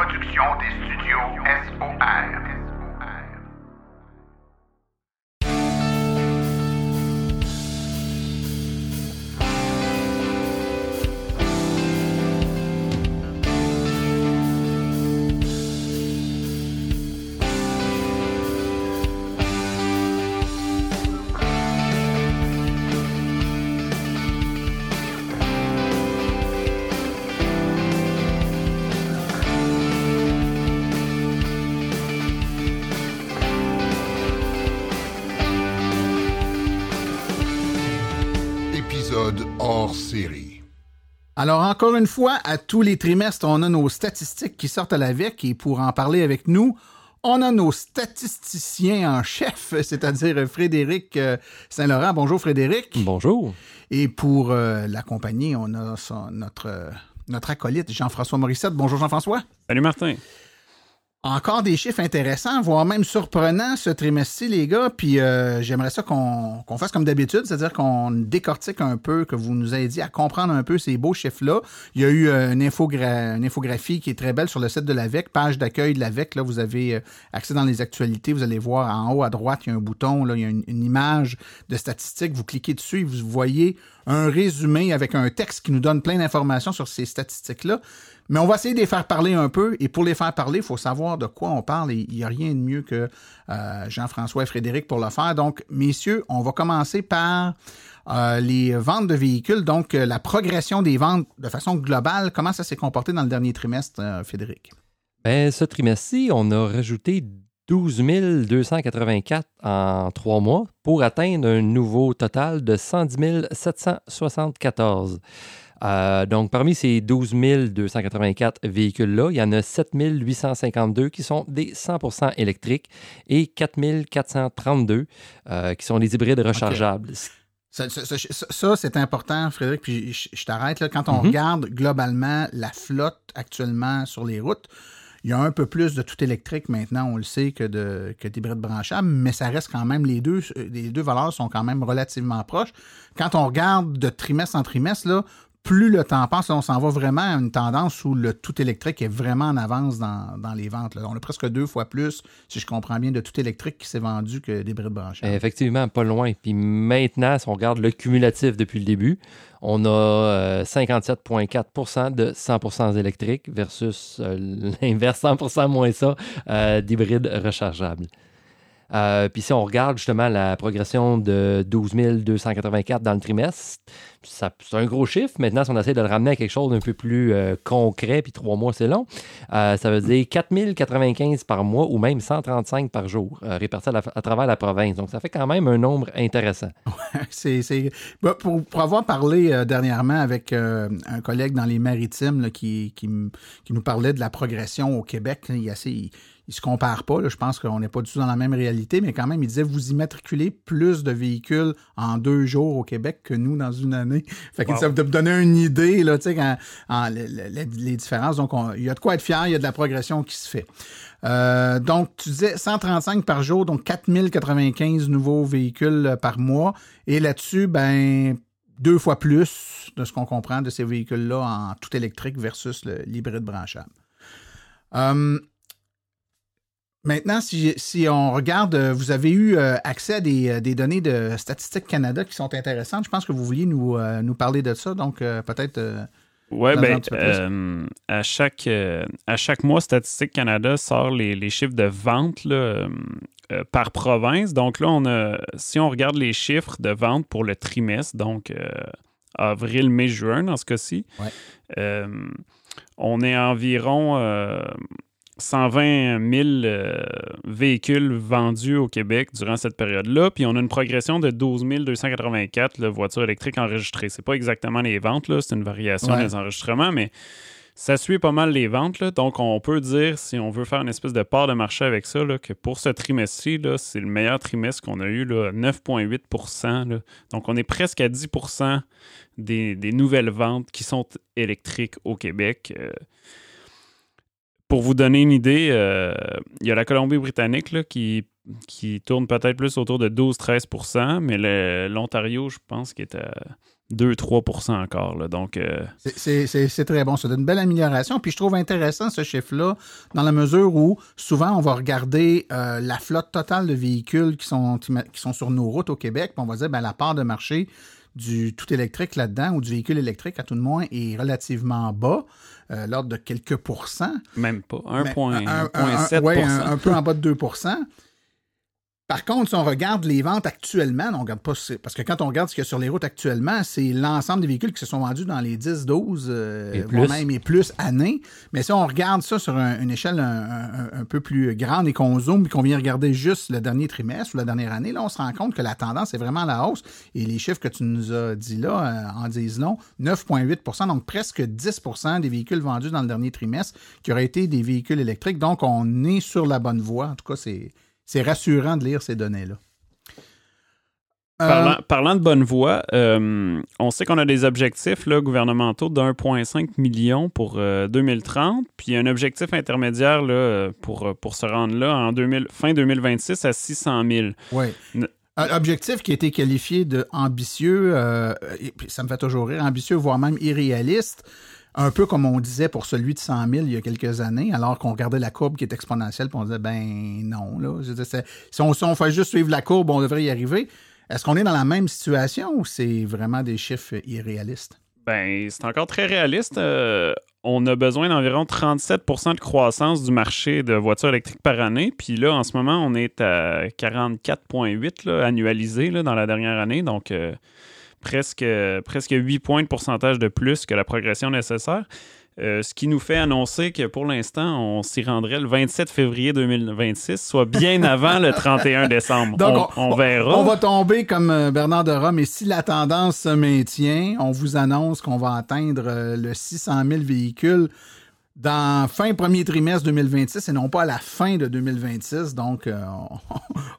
production des studios SOR. Alors, encore une fois, à tous les trimestres, on a nos statistiques qui sortent à la VEC et pour en parler avec nous, on a nos statisticiens en chef, c'est-à-dire Frédéric euh, Saint-Laurent. Bonjour Frédéric. Bonjour. Et pour euh, l'accompagner, on a son- notre, euh, notre acolyte Jean-François Morissette. Bonjour Jean-François. Salut Martin. Encore des chiffres intéressants, voire même surprenants ce trimestre-ci, les gars. Puis euh, j'aimerais ça qu'on fasse comme d'habitude, c'est-à-dire qu'on décortique un peu, que vous nous aidiez à comprendre un peu ces beaux chiffres-là. Il y a eu euh, une infographie qui est très belle sur le site de l'AVEC, page d'accueil de l'AVEC. Là, vous avez euh, accès dans les actualités. Vous allez voir en haut à droite, il y a un bouton, là, il y a une, une image de statistiques. Vous cliquez dessus et vous voyez un résumé avec un texte qui nous donne plein d'informations sur ces statistiques-là. Mais on va essayer de les faire parler un peu. Et pour les faire parler, il faut savoir de quoi on parle. Et il n'y a rien de mieux que euh, Jean-François et Frédéric pour le faire. Donc, messieurs, on va commencer par euh, les ventes de véhicules. Donc, euh, la progression des ventes de façon globale. Comment ça s'est comporté dans le dernier trimestre, Frédéric? Ben, ce trimestre-ci, on a rajouté 12 284 en trois mois pour atteindre un nouveau total de 110 774. Euh, donc, parmi ces 12 284 véhicules-là, il y en a 7 852 qui sont des 100% électriques et 4 432 euh, qui sont des hybrides rechargeables. Ça, ça- ça- ça, c'est important, Frédéric, puis je, je t'arrête. là. Quand on Mhm. regarde globalement la flotte actuellement sur les routes, il y a un peu plus de tout électrique maintenant, on le sait, que de que d'hybrides branchables, mais ça reste quand même, les deux, euh, les deux valeurs sont quand même relativement proches. Quand on regarde de trimestre en trimestre, plus le temps passe, on s'en va vraiment à une tendance où le tout électrique est vraiment en avance dans, les ventes. On a presque deux fois plus, si je comprends bien, de tout électrique qui s'est vendu que d'hybrides branchables. Effectivement, pas loin. Puis maintenant, si on regarde le cumulatif depuis le début, on a euh, 57,4% de 100% électriques versus euh, l'inverse, 100% moins ça, euh, d'hybrides rechargeables. Euh, puis si on regarde justement la progression de 12 284 dans le trimestre, c'est un gros chiffre. Maintenant, si on essaie de le ramener à quelque chose d'un peu plus euh, concret, puis trois mois, c'est long, euh, ça veut dire 4095 par mois ou même 135 par jour, répartis à, travers la province. Donc, ça fait quand même un nombre intéressant. C'est, c'est- bah, pour, avoir parlé dernièrement avec un collègue dans les maritimes qui, nous parlait de la progression au Québec, là, il, assez- il se compare pas. là. je pense qu'on n'est pas du tout dans la même réalité, mais quand même, il disait vous immatriculez plus de véhicules en deux jours au Québec que nous dans une année. Fait que Wow. ça vous donner une idée, là, quand- en- les, les différences. Donc, on- il y a de quoi être fier, il y a de la progression qui se fait. Euh, donc, tu disais 135 par jour, donc 4095 nouveaux véhicules euh, par mois. Et là-dessus, ben, deux fois plus de ce qu'on comprend de ces véhicules-là en tout électrique versus le- l'hybride branchable. Euh, maintenant, si, si on regarde, euh, vous avez eu euh, accès à des, euh, des données de Statistique Canada qui sont intéressantes. Je pense que vous vouliez nous, nous parler de ça, donc peut-être. un ben, euh, à, chaque, euh, à chaque mois, Statistique Canada sort les, les chiffres de vente là, euh, par province. Donc là, on a, si on regarde les chiffres de vente pour le trimestre, donc avril, mai, juin dans ce cas-ci, Ouais. on est à environ 120 000 euh, véhicules vendus au Québec durant cette période-là. Puis on a une progression de 12 284 là, voitures électriques enregistrées. C'est pas exactement les ventes, là, c'est une variation Ouais. des enregistrements, mais ça suit pas mal les ventes. là. Donc on peut dire, si on veut faire une espèce de part de marché avec ça, là, que pour ce trimestre-ci, c'est le meilleur trimestre qu'on a eu, là, 9,8 là. Donc on est presque à 10 des, des nouvelles ventes qui sont électriques au Québec. Euh, pour vous donner une idée, euh, il y a la Colombie-Britannique qui, qui tourne peut-être plus autour de 12-13% mais l'Ontario, je pense, qui est à 2-3% encore. Donc, euh, C'est- C'est c'est- c'est très bon. Donne une belle amélioration. Puis je trouve intéressant ce chiffre-là, dans la mesure où souvent on va regarder euh, la flotte totale de véhicules qui sont, qui sont sur nos routes au Québec, puis on va dire ben, la part de marché du tout électrique là-dedans, ou du véhicule électrique à tout le moins, est relativement bas, euh, l'ordre de quelques pourcents. même pas. Mais 1,7 un- ouais, un, un peu en bas de 2 Par contre, si on regarde les ventes actuellement, on regarde pas, parce que quand on regarde ce qu'il y a sur les routes actuellement, c'est l'ensemble des véhicules qui se sont vendus dans les 10, 12, euh, voire même et plus années. Mais si on regarde ça sur un- une échelle un, un- un peu plus grande et qu'on zoome et qu'on vient regarder juste le dernier trimestre ou la dernière année, là, on se rend compte que la tendance est vraiment à la hausse. Et les chiffres que tu nous as dit là euh, en disent long, 9,8% donc presque 10% des véhicules vendus dans le dernier trimestre qui auraient été des véhicules électriques. Donc, on est sur la bonne voie. En tout cas, c'est c'est rassurant de lire ces données-là. Euh, Parlant, parlant de bonne voie, euh, on sait qu'on a des objectifs là, gouvernementaux de 1,5 million pour euh, 2030, puis un objectif intermédiaire là, euh, pour, euh, pour se rendre là en 2000 fin 2026 à 600 000. Oui. Ne- Un objectif qui a été qualifié de ambitieux, euh, et ça me fait toujours rire, ambitieux, voire même irréaliste, un peu comme on disait pour celui de 100 000 il y a quelques années, alors qu'on regardait la courbe qui est exponentielle, puis on disait, ben non, là. Si, on, fait juste suivre la courbe, on devrait y arriver. Est-ce qu'on est dans la même situation ou c'est vraiment des chiffres irréalistes? Ben, c'est encore très réaliste. Euh, on a besoin d'environ 37% de croissance du marché de voitures électriques par année. Puis là, en ce moment, on est à 44,8 là, annualisé dans la dernière année. Donc, euh, presque, presque 8 points de pourcentage de plus que la progression nécessaire. Euh, ce qui nous fait annoncer que pour l'instant, on s'y rendrait le 27 février 2026, soit bien avant le 31 décembre. Donc, on, on verra. On va tomber comme euh, Bernard de Rome et si la tendance se maintient, on vous annonce qu'on va atteindre euh, le 600 000 véhicules dans fin premier trimestre 2026 et non pas à la fin de 2026. Donc, euh,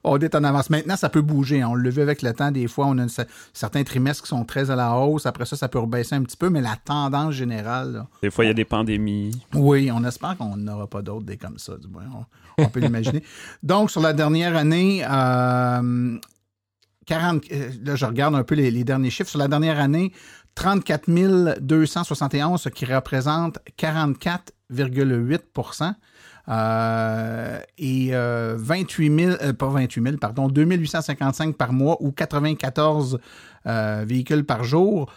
on, on est en avance. Maintenant, ça peut bouger. hein. On le vu avec le temps. Des fois, on a une- certains trimestres qui sont très à la hausse. Après ça, ça peut rebaisser un petit peu, mais la tendance générale, là, Des fois, il y a des pandémies. oui, on espère qu'on n'aura pas d'autres des comme ça, du moins. On, on peut l'imaginer. Donc, sur la dernière année, euh, 40, euh, là, je regarde un peu les, les derniers chiffres. Sur la dernière année, 34 271, ce qui représente 44,8 euh, et euh, 28 000, euh, pas 28 000, pardon, 2855 par mois ou 94 euh, véhicules par jour.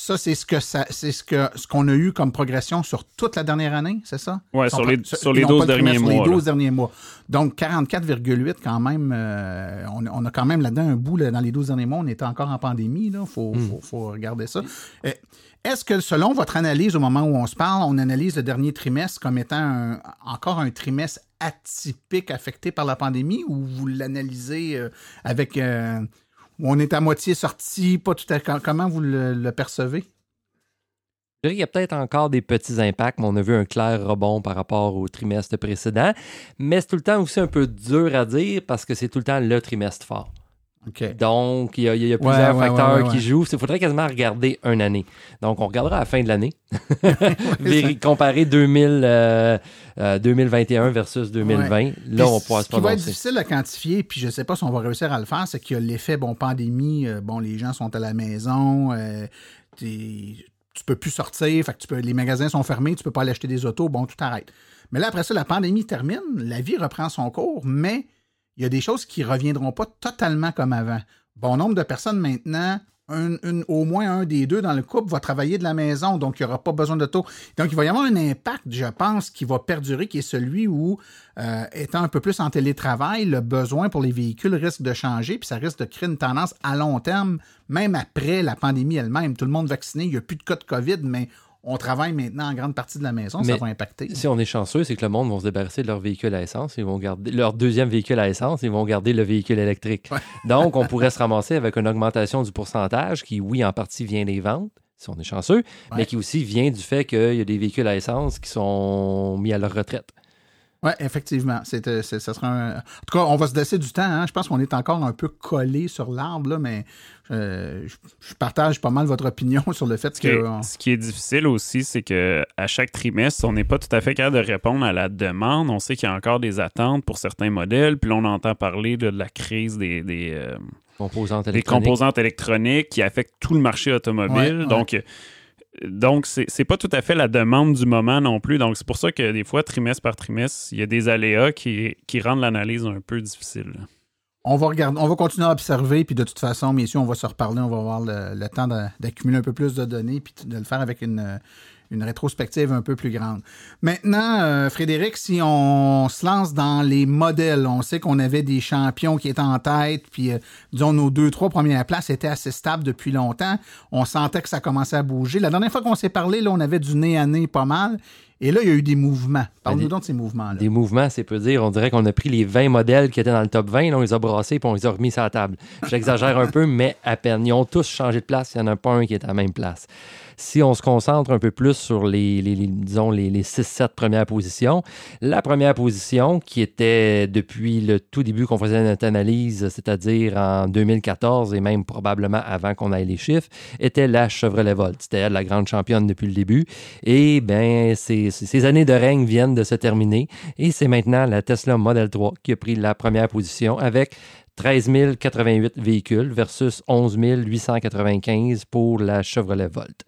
Ça, c'est ce que ça, c'est ce que ce qu'on a eu comme progression sur toute la dernière année, c'est ça? Son sur les, sur les non, 12 pas le derniers mois. Les là. 12 derniers mois. Donc, 44,8 quand même. euh, on, on a quand même là-dedans un bout là, dans les 12 derniers mois. On était encore en pandémie. Il faut, Hmm. faut, faut regarder ça. Euh, Est-ce que, selon votre analyse au moment où on se parle, on analyse le dernier trimestre comme étant un- encore un trimestre atypique affecté par la pandémie ou vous l'analysez euh, avec... on est à moitié sorti, pas tout à Comment vous le, le percevez? Je dirais y a peut-être encore des petits impacts, mais on a vu un clair rebond par rapport au trimestre précédent. Mais c'est tout le temps aussi un peu dur à dire parce que c'est tout le temps le trimestre fort. Donc, il y a, il y a plusieurs ouais, facteurs ouais, ouais, qui jouent. Il faudrait quasiment regarder une année. Donc, on regardera à la fin de l'année. Comparer 2000, euh, euh, 2021 versus 2020. Là, Puis on pourra se Ce qui va être difficile à quantifier, puis je ne sais pas si on va réussir à le faire, c'est qu'il y a l'effet, bon, pandémie, euh, bon, les gens sont à la maison, tu peux plus sortir, fait que tu peux, les magasins sont fermés, tu peux pas aller acheter des autos, bon, tout arrête. Mais là, après ça, la pandémie termine, la vie reprend son cours, mais il y a des choses qui reviendront pas totalement comme avant. Bon nombre de personnes maintenant, au moins un des deux dans le couple va travailler de la maison, donc il n'y aura pas besoin d'auto. Donc il va y avoir un impact, je pense, qui va perdurer, qui est celui où, euh, étant un peu plus en télétravail, le besoin pour les véhicules risque de changer, puis ça risque de créer une tendance à long terme, même après la pandémie elle-même. Tout le monde vacciné, il n'y a plus de cas de COVID, mais on travaille maintenant en grande partie de la maison, ça va impacter. Si on est chanceux, c'est que le monde va se débarrasser de leur véhicule à essence. Ils vont garder leur deuxième véhicule à essence. Ils vont garder le véhicule électrique. Donc, on pourrait se ramasser avec une augmentation du pourcentage qui, oui, en partie vient des ventes, si on est chanceux, Ouais. mais qui aussi vient du fait qu'il y a des véhicules à essence qui sont mis à leur retraite. Oui, effectivement. C'est, euh, c'est- ça sera un- En tout cas, on va se laisser du temps. hein. Je pense qu'on est encore un peu collé sur l'arbre, là, mais euh, je, je partage pas mal votre opinion sur le fait que. ce qui est difficile aussi, c'est que à chaque trimestre, on n'est pas tout à fait capable de répondre à la demande. On sait qu'il y a encore des attentes pour certains modèles. Puis là, on entend parler là, de la crise des, des, euh, Composantes des électroniques. composantes électroniques qui affectent tout le marché automobile. Ouais, ouais. Donc, euh, donc c'est pas tout à fait la demande du moment non plus. Donc, c'est pour ça que des fois, trimestre par trimestre, il y a des aléas qui, qui rendent l'analyse un peu difficile. On va regarder, on va continuer à observer, puis de toute façon, messieurs, on va se reparler, on va avoir le, le temps d'accumuler un peu plus de données, puis de le faire avec une, une rétrospective un peu plus grande. Maintenant, euh, Frédéric, si on se lance dans les modèles, on sait qu'on avait des champions qui étaient en tête, puis euh, disons nos deux, trois premières places étaient assez stables depuis longtemps. On sentait que ça commençait à bouger. La dernière fois qu'on s'est parlé, là, on avait du nez à nez pas mal. Et là, il y a eu des mouvements. Parle-nous donc de ces mouvements-là. Des mouvements, c'est peu dire. On dirait qu'on a pris les 20 modèles qui étaient dans le top 20, là, on les a brassés puis on les a remis sur la table. J'exagère un peu, mais à peine. Ils ont tous changé de place. Il n'y en a pas un qui est à la même place. Si on se concentre un peu plus sur les, les- disons, les, les 6-7 premières positions, la première position qui était depuis le tout début qu'on faisait notre analyse, c'est-à-dire en 2014 et même probablement avant qu'on aille les chiffres, était la Chevrolet Volt. C'était la grande championne depuis le début. Et bien, ces, ces années de règne viennent de se terminer. Et c'est maintenant la Tesla Model 3 qui a pris la première position avec 13 088 véhicules versus 11 895 pour la Chevrolet Volt.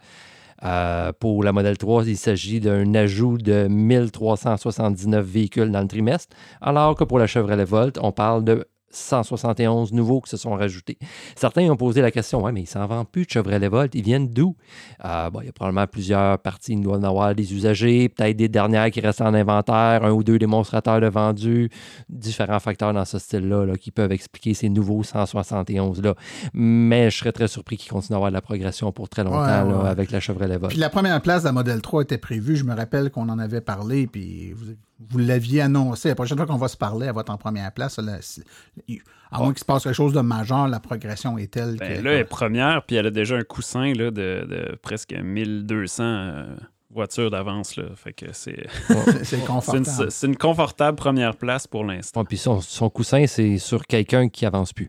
Euh, pour la Model 3, il s'agit d'un ajout de 1379 véhicules dans le trimestre, alors que pour la Chevrolet Volt, on parle de 171 nouveaux qui se sont rajoutés. Certains ont posé la question, ouais, mais ils s'en vendent plus de Chevrolet Volt, ils viennent d'où? Euh, bon, il y a probablement plusieurs parties, il doit en avoir des usagers, peut-être des dernières qui restent en inventaire, un ou deux démonstrateurs de vendus, différents facteurs dans ce style-là là, qui peuvent expliquer ces nouveaux 171-là. Mais je serais très surpris qu'ils continuent à avoir de la progression pour très longtemps Ouais, là, ouais. avec la Chevrolet Volt. Puis la première place de la Model 3 était prévue. Je me rappelle qu'on en avait parlé, puis vous, vous l'aviez annoncé. La prochaine fois qu'on va se parler, elle va être en première place. Là, à moins qu'il se passe quelque chose de majeur, la progression est telle Ben, que... là, elle est première, puis elle a déjà un coussin là, de, de presque 1200 euh, voitures d'avance. là. Fait que c'est c'est- c'est c'est une, confortable. c'est une confortable première place pour l'instant. Ouais, puis son, son coussin, c'est sur quelqu'un qui avance plus.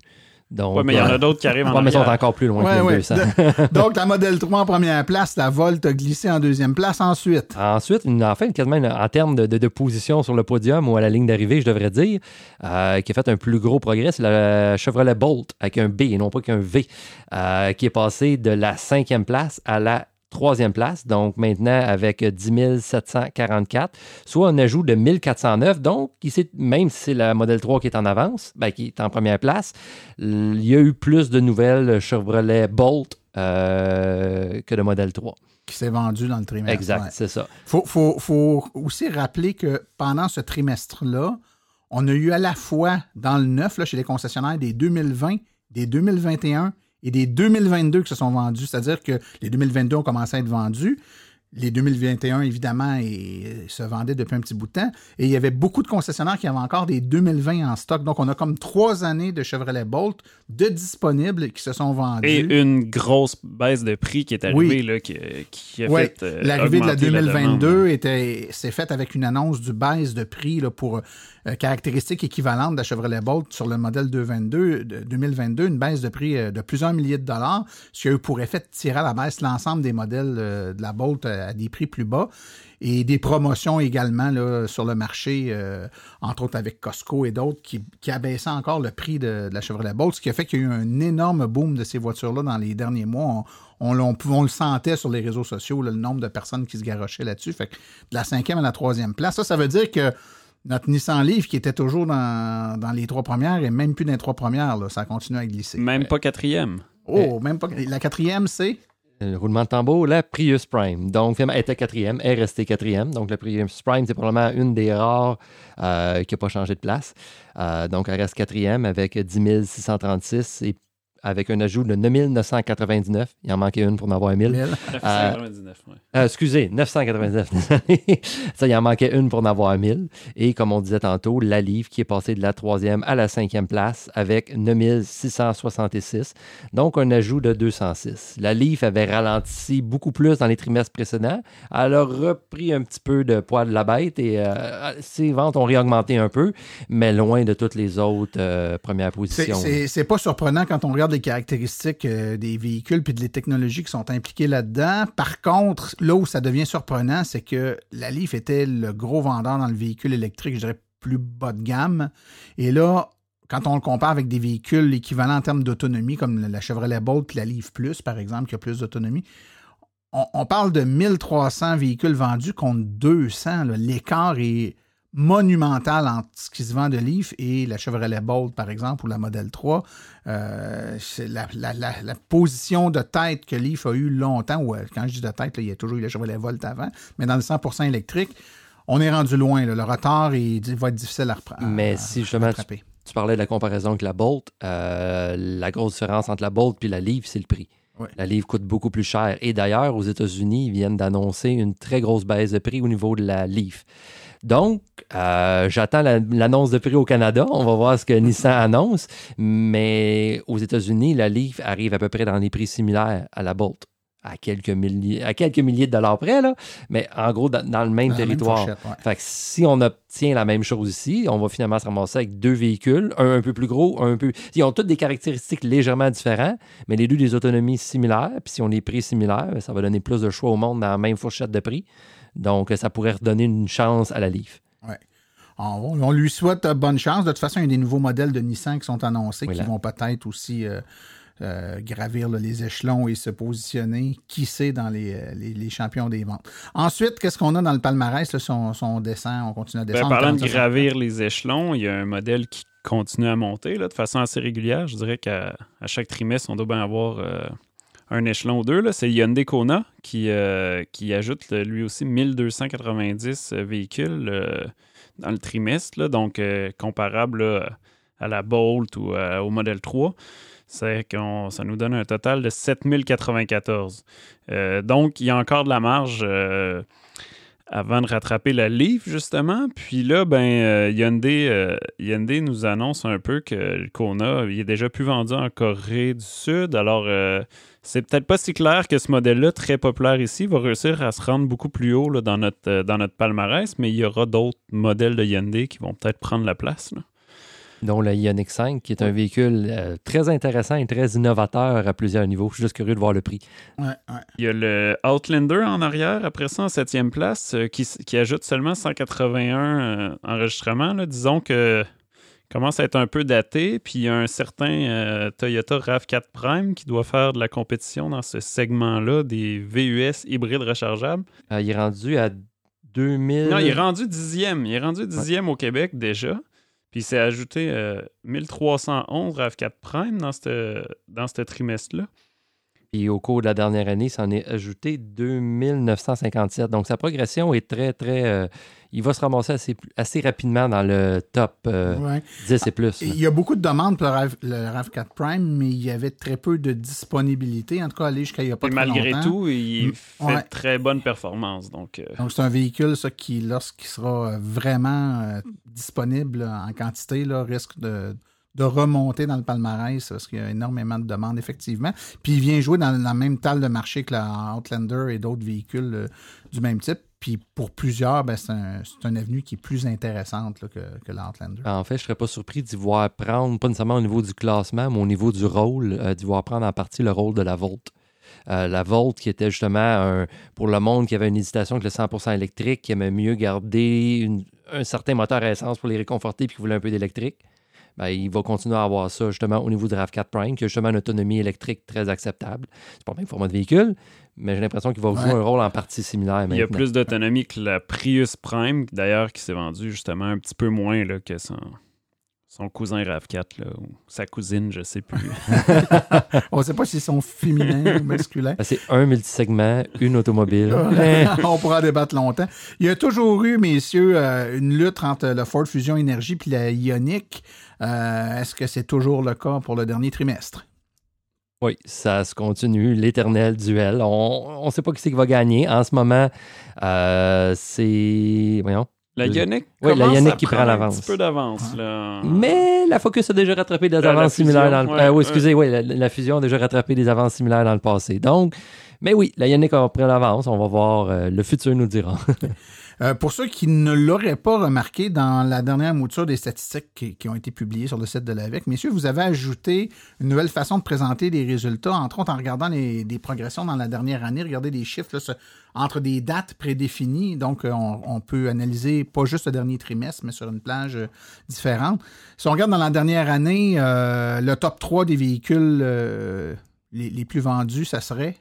Donc, Ouais, mais il y en euh, a d'autres qui arrivent en ouais, mais ils sont encore plus loin Ouais, que ouais. 1200. De- Donc, la Model 3 en première place, la Volt a glissé en deuxième place ensuite. Ensuite, une, en fait, quasiment une- en termes de, de- de position sur le podium ou à la ligne d'arrivée, je devrais dire, euh, qui a fait un plus gros progrès, c'est la Chevrolet Bolt avec un B et non pas qu'un V, euh, qui est passé de la cinquième place à la troisième place, donc maintenant avec 10 744, soit un ajout de 1409. Donc, ici, même si c'est la Model 3 qui est en avance, ben, qui est en première place, il y a eu plus de nouvelles Chevrolet Bolt euh, que de Model 3. qui s'est vendu dans le trimestre. Exact, Ouais. c'est ça. faut, faut, faut aussi rappeler que pendant ce trimestre-là, on a eu à la fois dans le neuf, là, chez les concessionnaires, des 2020, des 2021 et des 2022 qui se sont vendus. C'est-à-dire que les 2022 ont commencé à être vendus. Les 2021, évidemment, et, se vendaient depuis un petit bout de temps. Et il y avait beaucoup de concessionnaires qui avaient encore des 2020 en stock. Donc, on a comme trois années de Chevrolet Bolt de disponibles qui se sont vendus. Et une grosse baisse de prix qui est arrivée, Oui. là, qui, qui a fait. euh, L'arrivée de la augmenter 2022 demande. était s'est faite avec une annonce du baisse de prix là, pour euh, caractéristiques équivalentes de la Chevrolet Bolt sur le modèle 222, de 2022, une baisse de prix euh, de plusieurs milliers de dollars, ce qui a eu pour effet de tirer à la baisse l'ensemble des modèles euh, de la Bolt à des prix plus bas. Et des promotions également sur le marché, entre autres avec Costco et d'autres, qui, qui abaissaient encore le prix de, la Chevrolet Bolt, ce qui a fait qu'il y a eu un énorme boom de ces voitures-là dans les derniers mois. On, le sentait sur les réseaux sociaux, le nombre de personnes qui se garochaient là-dessus. Fait que de la cinquième à la troisième place, ça, ça veut dire que notre Nissan Leaf, qui était toujours dans, dans les trois premières, et même plus dans les trois premières, là, ça continue à glisser. Même pas quatrième. Oh, même pas. La quatrième, c'est? Le roulement de tambour, la Prius Prime. Donc, finalement, elle était quatrième, elle est restée quatrième. Donc, la Prius Prime, c'est probablement une des rares euh, qui n'a pas changé de place. Euh, donc, elle reste quatrième avec 10 636 et avec un ajout de 9 999. Il en manquait une pour en avoir 1000. Mille. 999, ouais. Euh, excusez, 999. désolé. Ça, il en manquait une pour en avoir 1000. Et comme on disait tantôt, la Livre qui est passée de la troisième à la cinquième place avec 9666. Donc, un ajout de 206. La Leaf avait ralenti beaucoup plus dans les trimestres précédents. Elle a repris un petit peu de poids de la bête et euh, ses ventes ont réaugmenté un peu, mais loin de toutes les autres euh, premières positions. C'est c'est pas surprenant quand on regarde les caractéristiques euh, des véhicules puis de les technologies qui sont impliquées là-dedans. Par contre, là où ça devient surprenant, c'est que la Leaf était le gros vendeur dans le véhicule électrique, je dirais plus bas de gamme. Et là, quand on le compare avec des véhicules équivalents en termes d'autonomie, comme la Chevrolet Bolt puis la Leaf Plus, par exemple, qui a plus d'autonomie, on, on parle de 1300 véhicules vendus contre 200. là. L'écart est monumental entre ce qui se vend de Leaf et la Chevrolet Bolt, par exemple, ou la Model 3. Euh, c'est la, la- la- la position de tête que Leaf a eu longtemps, ou euh, quand je dis de tête, là, il y a toujours eu la Chevrolet Volt avant, mais dans le 100% électrique, on est rendu loin. là. Le retard est- va être difficile à reprendre. Mais si justement tu, parlais de la comparaison avec la Bolt, euh, la grosse différence entre la Bolt et la Leaf, c'est le prix. La Leaf coûte beaucoup plus cher. Et d'ailleurs, aux États-Unis, ils viennent d'annoncer une très grosse baisse de prix au niveau de la Leaf. Donc, euh, j'attends la- l'annonce de prix au Canada. On va voir ce que Nissan annonce. Mais aux États-Unis, la Leaf arrive à peu près dans des prix similaires à la Bolt. À quelques milliers, à quelques milliers de dollars près, là. Mais en gros, dans, dans le même Dans la même territoire. ouais. Fait que si on obtient la même chose ici, on va finalement se ramasser avec deux véhicules, un un peu plus gros, un peu. Ils ont toutes des caractéristiques légèrement différentes, mais les deux des autonomies similaires. Puis si on les prix similaires, ben, ça va donner plus de choix au monde dans la même fourchette de prix. Donc, ça pourrait redonner une chance à la Leaf. On, on lui souhaite euh, bonne chance. De toute façon, il y a des nouveaux modèles de Nissan qui sont annoncés qui vont peut-être aussi euh, euh, gravir là, les échelons et se positionner, qui sait, dans les, les- les champions des ventes. Ensuite, qu'est-ce qu'on a dans le palmarès? Là, si, on, si on descend, on continue à Ben, descendre. parlant de gravir les échelons, il y a un modèle qui continue à monter là, de façon assez régulière. Je dirais qu'à à chaque trimestre, on doit bien avoir euh, un échelon ou deux. C'est Hyundai Kona qui, euh, ajoute là, lui aussi 1290 véhicules euh, dans le trimestre, donc euh, comparable à la Bolt ou euh, au modèle 3. C'est qu'on ça nous donne un total de 7094. Euh, donc, il y a encore de la marge euh, avant de rattraper la Leaf, justement. Puis là, ben, euh, Hyundai, euh, nous annonce un peu que le Kona, il est déjà plus vendu en Corée du Sud. Alors, euh, c'est peut-être pas si clair que ce modèle-là, très populaire ici, va réussir à se rendre beaucoup plus haut là, dans, notre, euh, dans notre palmarès, mais il y aura d'autres modèles de Hyundai qui vont peut-être prendre la place. là. dont la Ioniq 5, qui est un véhicule euh, très intéressant et très innovateur à plusieurs niveaux. Je suis juste curieux de voir le prix. Ouais, ouais. Il y a le Outlander en arrière, après ça, en septième place, euh, qui, qui ajoute seulement 181 euh, enregistrements. là. Disons que commence à être un peu daté. Puis il y a un certain euh, Toyota RAV4 Prime qui doit faire de la compétition dans ce segment-là des VUS hybrides rechargeables. Euh, il est rendu à 2000. Non, il est rendu dixième. Il est rendu dixième au Québec déjà. Puis il s'est ajouté euh, 1311 RAV4 Prime dans ce dans ce trimestre-là. Puis au cours de la dernière année, ça en est ajouté 2957. Donc sa progression est très, très. euh, il va se ramasser assez, assez rapidement dans le top euh, Ouais. 10 et plus. Là. Il y a beaucoup de demandes pour le, RAV, le RAV4 Prime, mais il y avait très peu de disponibilité. En tout cas, aller jusqu'à il n'y a pas Et malgré longtemps. tout, il Mm. fait Ouais. très bonne performance. Donc, euh, Donc, c'est un véhicule, ça, qui, lorsqu'il sera euh, vraiment euh, disponible en quantité, là, risque de, de remonter dans le palmarès parce qu'il y a énormément de demandes, effectivement. Puis, il vient jouer dans la même talle de marché que la Outlander et d'autres véhicules euh, du même type. Puis, pour plusieurs, ben, c'est un, une avenue qui est plus intéressante que, que l'Outlander. En fait, je serais pas surpris d'y voir prendre, pas nécessairement au niveau du classement, mais au niveau du rôle, euh, d'y voir prendre en partie le rôle de la Volt. Euh, la Volt, qui était justement un- pour le monde qui avait une hésitation avec le 100% électrique, qui aimait mieux garder un certain moteur à essence pour les réconforter puis qui voulait un peu d'électrique, ben, il va continuer à avoir ça justement au niveau du RAV4 Prime, qui a justement une autonomie électrique très acceptable. C'est pas le même format de véhicule, mais j'ai l'impression qu'il va jouer Ouais. un rôle en partie similaire il y a plus d'autonomie que la Prius Prime, d'ailleurs, qui s'est vendue justement un petit peu moins là, que son, son cousin RAV4, là, ou sa cousine, je sais plus. On ne sait pas s'ils sont féminins ou masculins. Ben, C'est un multisegment, une automobile. On pourra en débattre longtemps. Il y a toujours eu, messieurs, euh, une lutte entre le Ford Fusion Energy et la Ioniq. Euh, Est-ce que c'est toujours le cas pour le dernier trimestre? Oui, ça se continue, l'éternel duel. On ne sait pas qui c'est qui va gagner. En ce moment, euh, c'est. Voyons. La Oui, Ioniq la à qui prend l'avance. Un petit peu d'avance. là. Mais la Focus a déjà rattrapé des La- la avances fusion, similaires dans le ouais, euh, oui, ouais. excusez, oui, la, la fusion a déjà rattrapé des avances similaires dans le passé. Donc, Mais oui, la Yannick a pris l'avance. On va voir. euh, le futur nous dira. Euh, pour ceux qui ne l'auraient pas remarqué dans la dernière mouture des statistiques qui, ont été publiées sur le site de l'AVEC, messieurs, vous avez ajouté une nouvelle façon de présenter des résultats, entre autres en regardant les, des progressions dans la dernière année, regardez des chiffres entre des dates prédéfinies. Donc, euh, on, peut analyser pas juste le dernier trimestre, mais sur une plage euh, différente. Si on regarde dans la dernière année, le top 3 des véhicules les, les plus vendus, ça serait?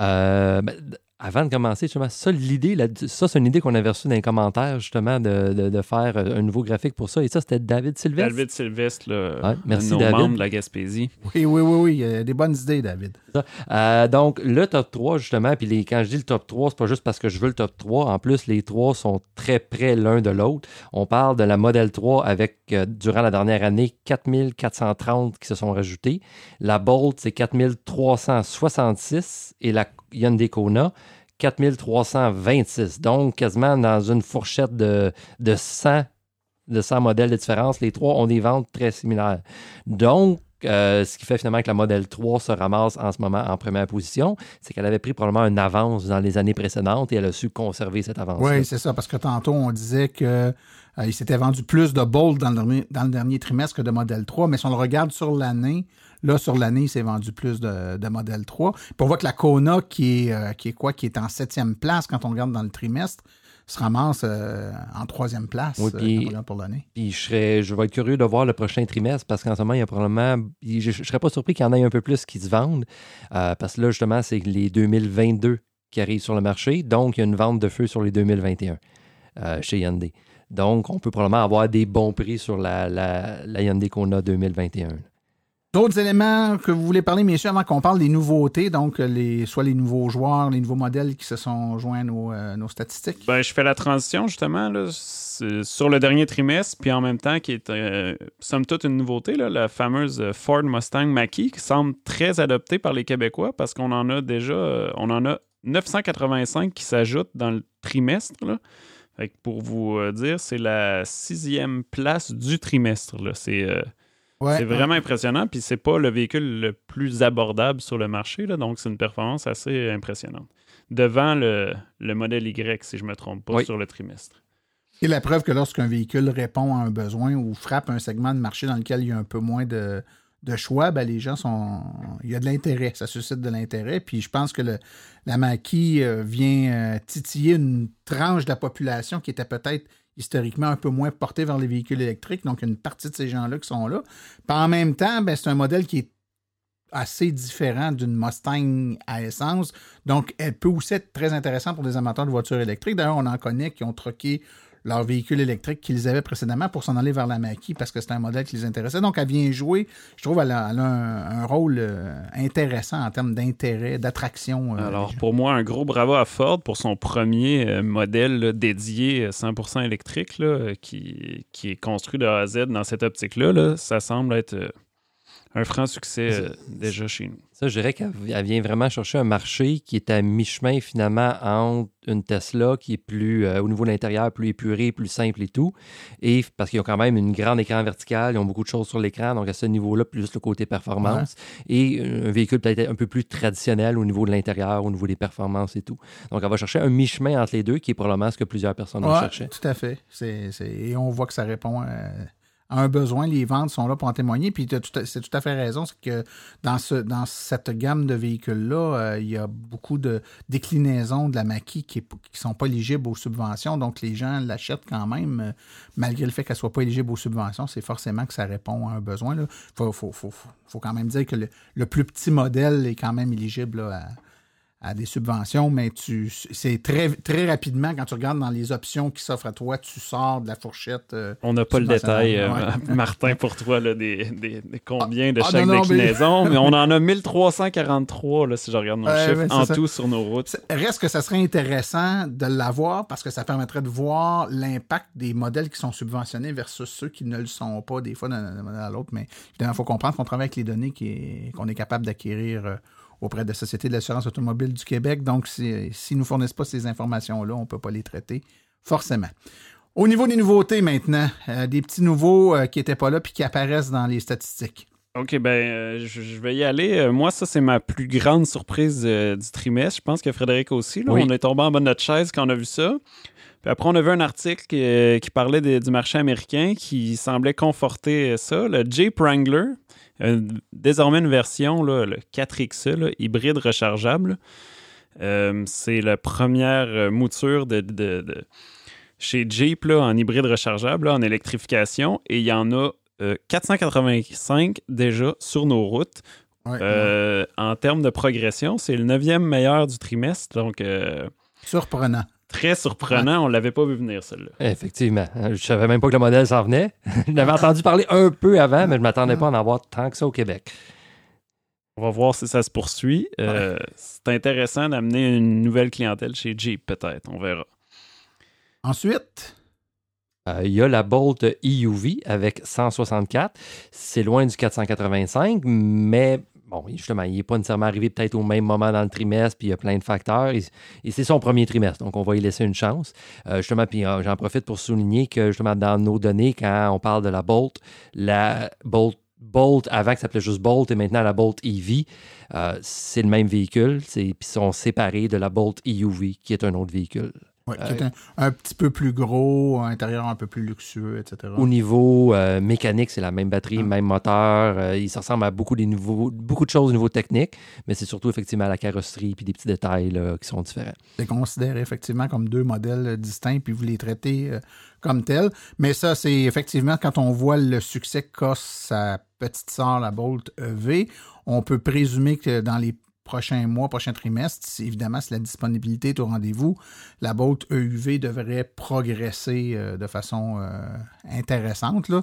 Euh, ben, avant de commencer, justement, ça, l'idée, ça, c'est une idée qu'on avait reçue dans les commentaires, justement, de, de- de faire euh, un nouveau graphique pour ça. Et ça, c'était David Sylvestre. David Sylvestre, là, Ouais, merci, nos David. membres de la Gaspésie. Oui, oui, oui, oui. euh, des bonnes idées, David. Euh, donc, le top 3, justement, puis les, quand je dis le top 3, c'est pas juste parce que je veux le top 3. En plus, les trois sont très près l'un de l'autre. On parle de la Model 3 avec, euh, durant la dernière année, 4430 qui se sont rajoutés. La Bolt, c'est 4366 et la Hyundai Kona, 4326. Donc, quasiment dans une fourchette de, de 100 de 100 modèles de différence. Les trois ont des ventes très similaires. Donc, euh, ce qui fait finalement que la Model 3 se ramasse en ce moment en première position, c'est qu'elle avait pris probablement une avance dans les années précédentes et elle a su conserver cette avance. Oui, c'est ça, parce que tantôt, on disait que euh, il s'était vendu plus de Bolt dans le, dernier, trimestre que de Model 3, mais si on le regarde sur l'année, là, sur l'année, il s'est vendu plus de, de Model 3. Puis on voit que la Kona, qui est, euh, qui est quoi, qui est en septième place quand on regarde dans le trimestre, se ramasse euh, en troisième place Oui, euh, pour l'année. Puis je, serais, je vais être curieux de voir le prochain trimestre parce qu'en ce moment, il y a probablement. Je ne serais pas surpris qu'il y en ait un peu plus qui se vendent euh, parce que là, justement, c'est les 2022 qui arrivent sur le marché. Donc, il y a une vente de feu sur les 2021 euh, chez Hyundai. Donc, on peut probablement avoir des bons prix sur la, la, la Hyundai Kona 2021. D'autres éléments que vous voulez parler, messieurs, avant qu'on parle des nouveautés, donc euh, les, soit les nouveaux joueurs, les nouveaux modèles qui se sont joints à nos, euh, nos statistiques? Ben, je fais la transition justement là, sur le dernier trimestre, puis en même temps qui est euh, somme toute une nouveauté, là, la fameuse Ford Mustang Mach-E qui semble très adoptée par les Québécois parce qu'on en a déjà, on en a 985 qui s'ajoutent dans le trimestre. Fait que pour vous dire, c'est la sixième place du trimestre. C'est Ouais, c'est vraiment impressionnant, puis c'est pas le véhicule le plus abordable sur le marché, là, donc c'est une performance assez impressionnante. Devant le, le modèle Y, si je me trompe pas, Oui. sur le trimestre. Et la preuve que lorsqu'un véhicule répond à un besoin ou frappe un segment de marché dans lequel il y a un peu moins de, de choix, ben les gens sont. Il y a de l'intérêt, ça suscite de l'intérêt. Puis je pense que le, la maquille euh, vient euh, titiller une tranche de la population qui était peut-être historiquement un peu moins portée vers les véhicules électriques. Donc, une partie de ces gens-là qui sont là. Puis en même temps, ben, c'est un modèle qui est assez différent d'une Mustang à essence. Donc, elle peut aussi être très intéressante pour des amateurs de voitures électriques. D'ailleurs, on en connaît qui ont troqué leur véhicule électrique qu'ils avaient précédemment pour s'en aller vers la Mach-E parce que c'était un modèle qui les intéressait. Donc, elle vient jouer, je trouve, elle a, elle a un, un rôle euh, intéressant en termes d'intérêt, d'attraction. euh, Alors, pour moi, un gros bravo à Ford pour son premier euh, modèle là, dédié euh, 100% électrique là, qui, qui est construit de A à Z dans cette optique-là. là. Ça semble être un franc succès euh, déjà chez nous. Ça, je dirais qu'elle elle vient vraiment chercher un marché qui est à mi-chemin finalement entre une Tesla qui est plus, euh, au niveau de l'intérieur, plus épurée, plus simple et tout. Et parce qu'ils ont quand même une grande écran vertical, ils ont beaucoup de choses sur l'écran, donc à ce niveau-là, plus le côté performance. Et un véhicule peut-être un peu plus traditionnel au niveau de l'intérieur, au niveau des performances et tout. Donc, elle va chercher un mi-chemin entre les deux, qui est probablement ce que plusieurs personnes Ouais, recherchaient. tout à fait. Et on voit que ça répond euh, un besoin. Les ventes sont là pour en témoigner. Puis c'est tout à fait raison. C'est que dans, ce, dans cette gamme de véhicules-là, euh, il y a beaucoup de déclinaisons de la maquille qui ne sont pas éligibles aux subventions. Donc, les gens l'achètent quand même, euh, malgré le fait qu'elle ne soit pas éligible aux subventions. C'est forcément que ça répond à un besoin. Il faut, faut, faut, faut- faut quand même dire que le, le plus petit modèle est quand même éligible là, à à des subventions, mais tu c'est très, très rapidement, quand tu regardes dans les options qui s'offrent à toi, tu sors de la fourchette. euh, On n'a pas le détail, euh, ouais. Martin, pour toi, là, des, des- des combien de Ah, chaque non, mais- déclinaison, mais... on en a 1343, là, si je regarde nos Ouais, chiffres, c'est en ça. tout sur nos routes. reste que ça serait intéressant de l'avoir parce que ça permettrait de voir l'impact des modèles qui sont subventionnés versus ceux qui ne le sont pas, des fois d'un modèle à l'autre. Mais évidemment, il faut comprendre qu'on travaille avec les données est- qu'on est capable d'acquérir euh, auprès de la Société de l'assurance automobile du Québec. Donc, si- s'ils ne nous fournissent pas ces informations-là, on ne peut pas les traiter, forcément. Au niveau des nouveautés maintenant, euh, des petits nouveaux euh, qui n'étaient pas là puis qui apparaissent dans les statistiques. OK, ben, euh, je, je vais y aller. Moi, ça, c'est ma plus grande surprise euh, du trimestre. Je pense que Frédéric aussi. là. Oui. On est tombé en bas de notre chaise quand on a vu ça. Puis après, on a vu un article qui, qui parlait de- du marché américain qui semblait conforter ça. Le Jeep Wrangler, euh, désormais une version, là, le 4XE, là, hybride rechargeable. Euh, c'est la première euh, mouture de, de- de- chez Jeep là, en hybride rechargeable, là, en électrification. Et il y en a euh, 485 déjà sur nos routes. Ouais, Euh, En termes de progression, c'est le neuvième meilleur du trimestre. Donc, Surprenant. Très surprenant. On ne l'avait pas vu venir, celle-là. Effectivement. Je savais même pas que le modèle s'en venait. Je l'avais entendu parler un peu avant, mais je m'attendais pas à en avoir tant que ça au Québec. On va voir si ça se poursuit. Euh, C'est intéressant d'amener une nouvelle clientèle chez Jeep, peut-être. On verra. Ensuite, Euh, Il y a la Bolt EUV avec 164. C'est loin du 485, mais bon, justement, il n'est pas nécessairement arrivé peut-être au même moment dans le trimestre, puis il y a plein de facteurs. Et, c'est son premier trimestre, donc on va y laisser une chance. Euh, justement, puis euh, j'en profite pour souligner que justement, dans nos données, quand on parle de la Bolt, la Bolt Bolt, avant que ça s'appelait juste Bolt, et maintenant la Bolt EV, euh, c'est le même véhicule, puis ils sont séparés de la Bolt EUV, qui est un autre véhicule. Ouais, qui est un, un petit peu plus gros, un intérieur un peu plus luxueux, etc. Au niveau euh, mécanique, c'est la même batterie, Ah. même moteur. euh, il se ressemble à beaucoup, des nouveaux, beaucoup de choses au niveau technique, mais c'est surtout effectivement la carrosserie puis des petits détails là, qui sont différents. C'est considéré effectivement comme deux modèles euh, distincts, puis vous les traitez euh, comme tels. Mais ça, c'est effectivement quand on voit le succès qu'a sa petite sœur, la Bolt EV, on peut présumer que dans les prochains mois, prochains trimestres, si- évidemment, si la disponibilité est au rendez-vous, la Bolt EUV devrait progresser euh, de façon euh, intéressante. Là.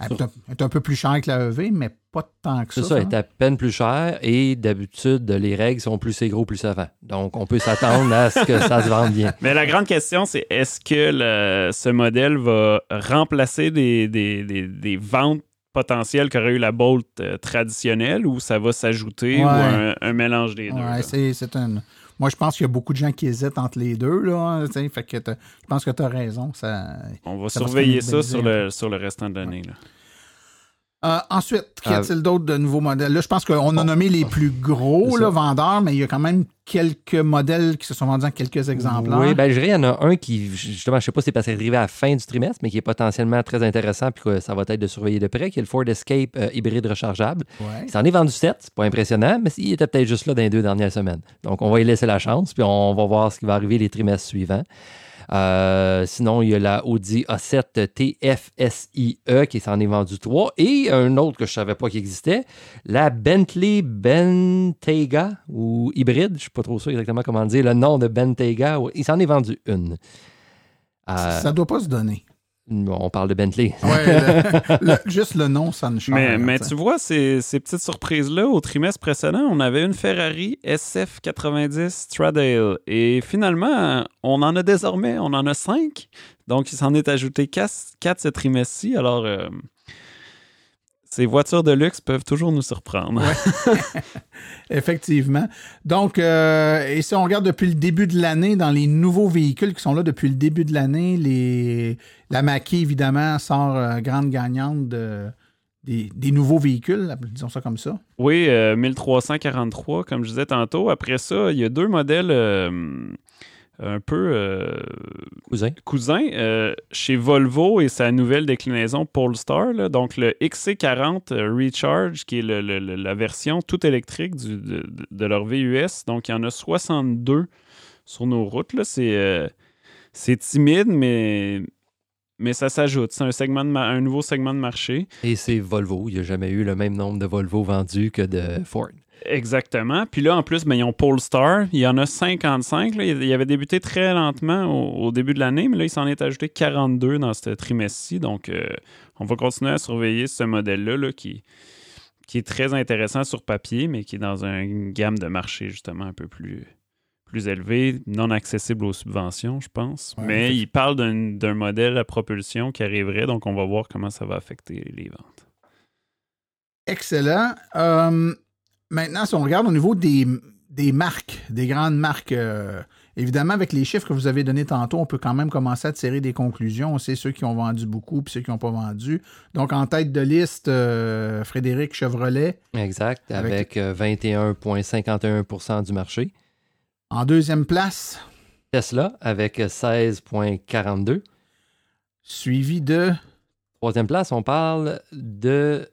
Elle est un, elle est un peu plus chère que la EV, mais pas tant que C'est ça. ça, hein. est à peine plus cher et d'habitude, les règles sont plus c'est gros, plus ça va. Donc, on peut s'attendre à ce que ça se vende bien. Mais la grande question, c'est est-ce que le- ce modèle va remplacer des, des- des- des ventes potentielles qu'aurait eu la Bolt euh, traditionnelle ou ça va s'ajouter Ouais. ou un, un mélange des deux? Ouais, c'est, une. Moi, je pense qu'il y a beaucoup de gens qui hésitent entre les deux. Là, hein, fait que je pense que tu as raison. Ça... On va Ça va se surveiller ça sur le, sur le restant de l'année. là. Euh, ensuite, qu'y Ah. a-t-il d'autre de nouveaux modèles? Là, je pense qu'on a nommé les plus gros là, vendeurs, mais il y a quand même quelques modèles qui se sont vendus en quelques exemplaires. Oui, ben je dirais, il y en a un qui, justement, je sais pas si c'est parce qu'il est arrivé à la fin du trimestre, mais qui est potentiellement très intéressant, puis que ça va être de surveiller de près, qui est le Ford Escape euh, hybride rechargeable. Ouais. Il s'en est vendu 7, c'est pas impressionnant, mais il était peut-être juste là dans les deux dernières semaines. Donc, on va y laisser la chance, puis on va voir ce qui va arriver les trimestres suivants. Euh, sinon, il y a la Audi A7 TFSIE qui s'en est vendu 3 et un autre que je savais pas qu'il existait, la Bentley Bentayga ou hybride, je suis pas trop sûr exactement comment dire le nom de Bentayga, il s'en est vendu une. Euh, Ça doit pas se donner. On parle de Bentley. Ouais, le- le- juste le nom, ça ne change Mais, mais tu vois, ces, ces petites surprises-là, au trimestre précédent, on avait une Ferrari SF90 Stradale. Et finalement, on en a désormais, on en a cinq. Donc, il s'en est ajouté quatre, quatre ce trimestre-ci. Alors, euh, ces voitures de luxe peuvent toujours nous surprendre. Effectivement. Donc, euh, et si on regarde depuis le début de l'année, dans les nouveaux véhicules qui sont là depuis le début de l'année, les la Mach-E, évidemment, sort euh, grande gagnante de- des, des nouveaux véhicules, disons ça comme ça. Oui, euh, 1343, comme je disais tantôt. Après ça, il y a deux modèles euh, un peu euh, Cousin. cousins euh, chez Volvo et sa nouvelle déclinaison Polestar. là. donc, le XC40 euh, Recharge, qui est le- le- le- la version toute électrique du- de, leur VUS. Donc, il y en a 62 sur nos routes. C'est euh, timide, mais, mais ça s'ajoute. C'est un, segment de un nouveau segment de marché. Et c'est Volvo. Il n'y a jamais eu le même nombre de Volvo vendus que de Ford. Exactement. Puis là, en plus, ben, ils ont Polestar. Il y en a 55. là. Il avait débuté très lentement au, au début de l'année, mais là, il s'en est ajouté 42 dans ce trimestre-ci. Donc, euh, on va continuer à surveiller ce modèle-là là, qui, qui est très intéressant sur papier, mais qui est dans une gamme de marché justement un peu plus, plus élevée, non accessible aux subventions, je pense. Ouais, mais il parle d'un d'un modèle à propulsion qui arriverait, donc on va voir comment ça va affecter les ventes. Excellent. Euh, maintenant, si on regarde au niveau des, des marques, des grandes marques, euh, Évidemment, avec les chiffres que vous avez donnés tantôt, on peut quand même commencer à tirer des conclusions. On sait ceux qui ont vendu beaucoup puis ceux qui n'ont pas vendu. Donc, en tête de liste, euh, Frédéric Chevrolet. Exact, avec, euh, 21,51% du marché. En deuxième place, Tesla, avec 16,42 suivi de? Troisième place, on parle de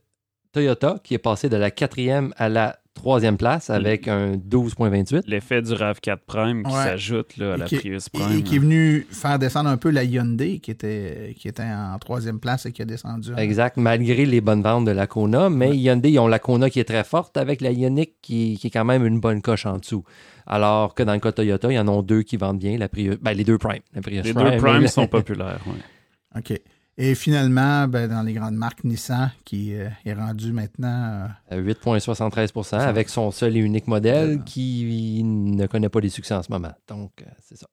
Toyota, qui est passé de la quatrième à la troisième place avec un 12,28. L'effet du RAV4 Prime qui s'ajoute là, à la qui, Prius Prime. et qui est venu faire descendre un peu la Hyundai, qui était, qui était en troisième place et qui a descendu. Exact, malgré les bonnes ventes de la Kona, mais Hyundai, ils ont la Kona qui est très forte avec la Ioniq qui, qui est quand même une bonne coche en dessous. Alors que dans le cas de Toyota, il y en a deux qui vendent bien, la Prius, ben, les deux Prime. La Prius Les Prime deux la- sont populaires. ouais. OK. Et finalement, ben, dans les grandes marques, Nissan, qui euh, est rendu maintenant. euh, à 8,73% avec son seul et unique modèle qui ne connaît pas les succès en ce moment. Donc, euh, c'est ça.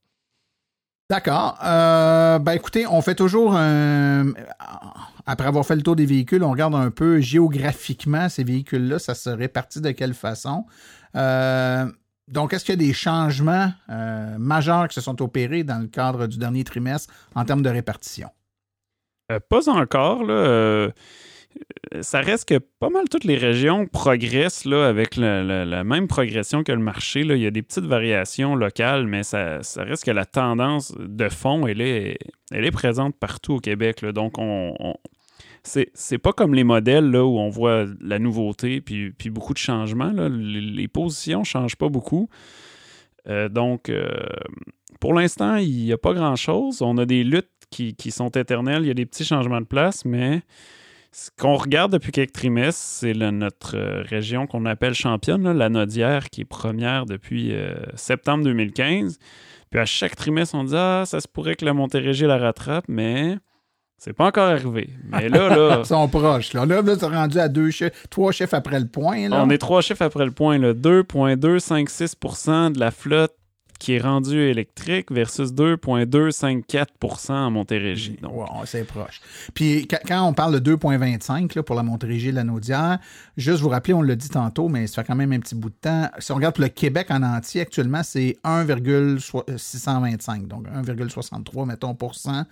D'accord. Euh, ben écoutez, on fait toujours un. Après avoir fait le tour des véhicules, on regarde un peu géographiquement ces véhicules-là, ça se répartit de quelle façon. Euh, donc, est-ce qu'il y a des changements euh, majeurs qui se sont opérés dans le cadre du dernier trimestre en termes de répartition? Euh, pas encore. Là, euh, ça reste que pas mal toutes les régions progressent là, avec la, même progression que le marché. Là. Il y a des petites variations locales, mais ça, ça reste que la tendance de fond, elle est, elle est présente partout au Québec. Donc, on, on- c'est, pas comme les modèles là, où on voit la nouveauté puis, puis beaucoup de changements. là. Les, positions ne changent pas beaucoup. Euh, donc, pour l'instant, il n'y a pas grand-chose. On a des luttes qui, qui sont éternelles. Il y a des petits changements de place, mais ce qu'on regarde depuis quelques trimestres, c'est notre euh, région qu'on appelle championne, là, la Nodière, qui est première depuis euh, septembre 2015. Puis à chaque trimestre, on dit Ah, ça se pourrait que la Montérégie la rattrape, mais c'est pas encore arrivé. Mais là, là. Ils sont proches. Là, là, là rendu à deux chiffres, trois chiffres après le point. Là. On est trois chiffres après le point. là. 2,256% de la flotte qui est rendue électrique versus 2,254% en Montérégie. Donc, c'est proche. Puis quand, on parle de 2,25 là, pour la Montérégie et la Naudière, juste vous rappeler, on l'a dit tantôt, mais ça fait quand même un petit bout de temps. Si on regarde pour le Québec en entier, actuellement, c'est 1,625, donc 1,63, mettons, pour cent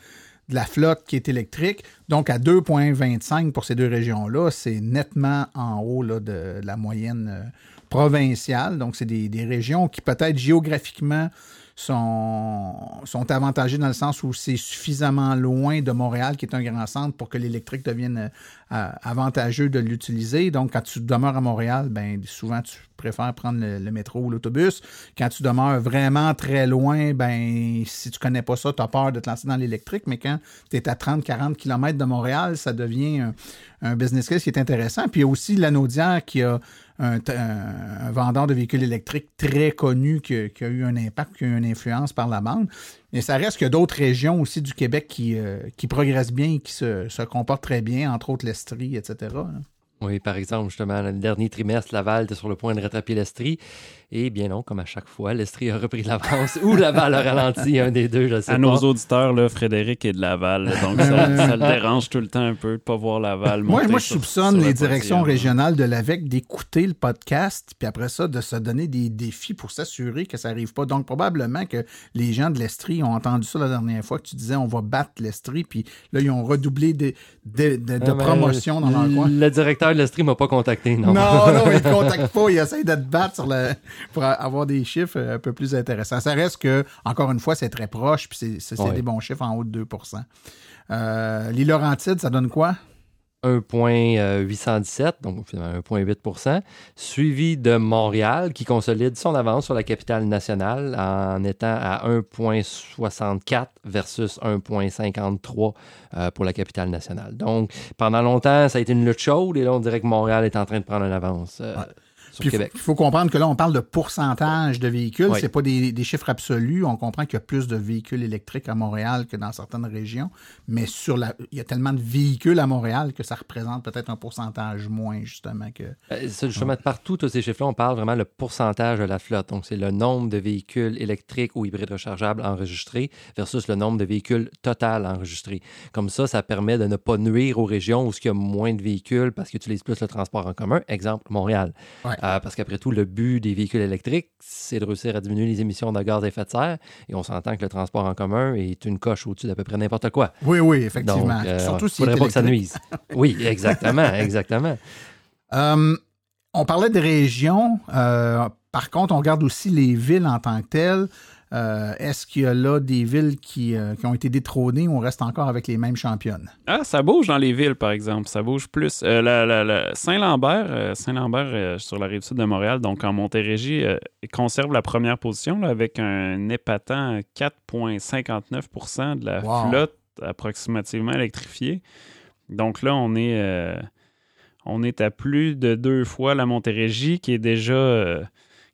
de la flotte qui est électrique. Donc, à 2,25 pour ces deux régions-là, c'est nettement en haut là, de, la moyenne euh, provinciale. Donc, c'est des, régions qui, peut-être géographiquement, sont, avantagées dans le sens où c'est suffisamment loin de Montréal, qui est un grand centre, pour que l'électrique devienne euh, avantageux de l'utiliser. Donc, quand tu demeures à Montréal, ben souvent, tu préfères prendre le, métro ou l'autobus. Quand tu demeures vraiment très loin, ben si tu connais pas ça, tu as peur de te lancer dans l'électrique. Mais quand tu es à 30-40 km de Montréal, ça devient un, business case qui est intéressant. Puis il y a aussi l'Anaudière qui a un, vendeur de véhicules électriques très connu qui, a eu un impact, qui a eu une influence par la bande. Mais ça reste qu'il y a d'autres régions aussi du Québec qui, euh, progressent bien et qui se, comportent très bien, entre autres l'Estrie, etc. Oui, par exemple, justement, le dernier trimestre, Laval était sur le point de rattraper l'Estrie. Et bien non, comme à chaque fois, l'Estrie a repris l'avance ou Laval a ralenti, un des deux, je sais à pas. nos auditeurs, là, Frédéric est de Laval, donc ça, ça, le dérange tout le temps un peu de ne pas voir Laval. Moi, moi je sur, soupçonne sur les directions régionales de l'AVEC d'écouter le podcast, puis après ça, de se donner des défis pour s'assurer que ça n'arrive pas. Donc, probablement que les gens de l'Estrie ont entendu ça la dernière fois, que tu disais on va battre l'Estrie, puis là, ils ont redoublé de, de, de, de Ah, promotion dans leur coin. Le directeur de l'Estrie m'a pas contacté, non. Non, non, il ne contacte pas, il essaie de te battre sur le, pour avoir des chiffres un peu plus intéressants. Ça reste que, encore une fois, c'est très proche, puis c'est ouais. des bons chiffres en haut de 2% euh, Les Laurentides, ça donne quoi? 1,817, donc finalement 1,8% suivi de Montréal qui consolide son avance sur la capitale nationale en étant à 1,64 versus 1,53 euh, pour la capitale nationale. Donc, pendant longtemps, ça a été une lutte chaude et là, on dirait que Montréal est en train de prendre une avance. Euh. Il faut, comprendre que là, on parle de pourcentage de véhicules. Oui. C'est pas des, des, chiffres absolus. On comprend qu'il y a plus de véhicules électriques à Montréal que dans certaines régions. Mais sur la, il y a tellement de véhicules à Montréal que ça représente peut-être un pourcentage moins, justement. que. Euh, justement, ouais. partout, tous ces chiffres-là, on parle vraiment le pourcentage de la flotte. Donc, c'est le nombre de véhicules électriques ou hybrides rechargeables enregistrés versus le nombre de véhicules total enregistrés. Comme ça, ça permet de ne pas nuire aux régions où il y a moins de véhicules parce qu'ils utilisent plus le transport en commun. Exemple, Montréal. Ouais. Euh, parce qu'après tout, le but des véhicules électriques, c'est de réussir à diminuer les émissions de gaz à effet de serre. Et on s'entend que le transport en commun est une coche au-dessus d'à peu près n'importe quoi. Oui, oui, effectivement. Donc, euh, Surtout il s'il est faudrait pas que ça nuise. oui, exactement, exactement. Euh, on parlait des régions. Euh, par contre, on regarde aussi les villes en tant que telles. Euh, Est-ce qu'il y a là des villes qui, euh, qui ont été détrônées ou on reste encore avec les mêmes championnes? Ah, ça bouge dans les villes, par exemple. Ça bouge plus. Euh, la- la- la- Saint-Lambert, Saint-Lambert sur la rive sud de Montréal, donc en Montérégie, conserve la première position là, avec un épatant 4,59% de la Wow. flotte approximativement électrifiée. Donc là, on est, on est à plus de deux fois la Montérégie, qui est déjà,